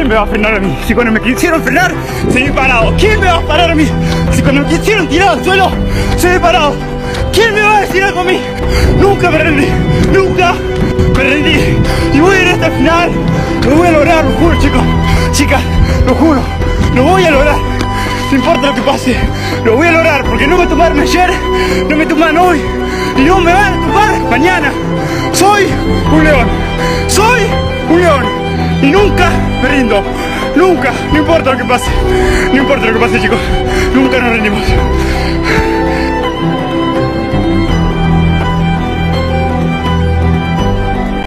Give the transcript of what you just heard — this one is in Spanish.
¿quién me va a frenar a mí? Si cuando me quisieron frenar, seguí parado. ¿Quién me va a parar a mí? Si cuando me quisieron tirar al suelo, seguí parado. ¿Quién me va a decir algo a mí? Nunca me rendí, nunca me rendí. Y voy a ir hasta el final. Lo voy a lograr, lo juro, chicos. Chicas, lo juro. Lo voy a lograr. No importa lo que pase, lo voy a lograr porque no me tomaron ayer, no me toman hoy y no me van a tomar mañana. Soy un león, soy y nunca me rindo, nunca, no importa lo que pase, no importa lo que pase chicos, nunca nos rendimos.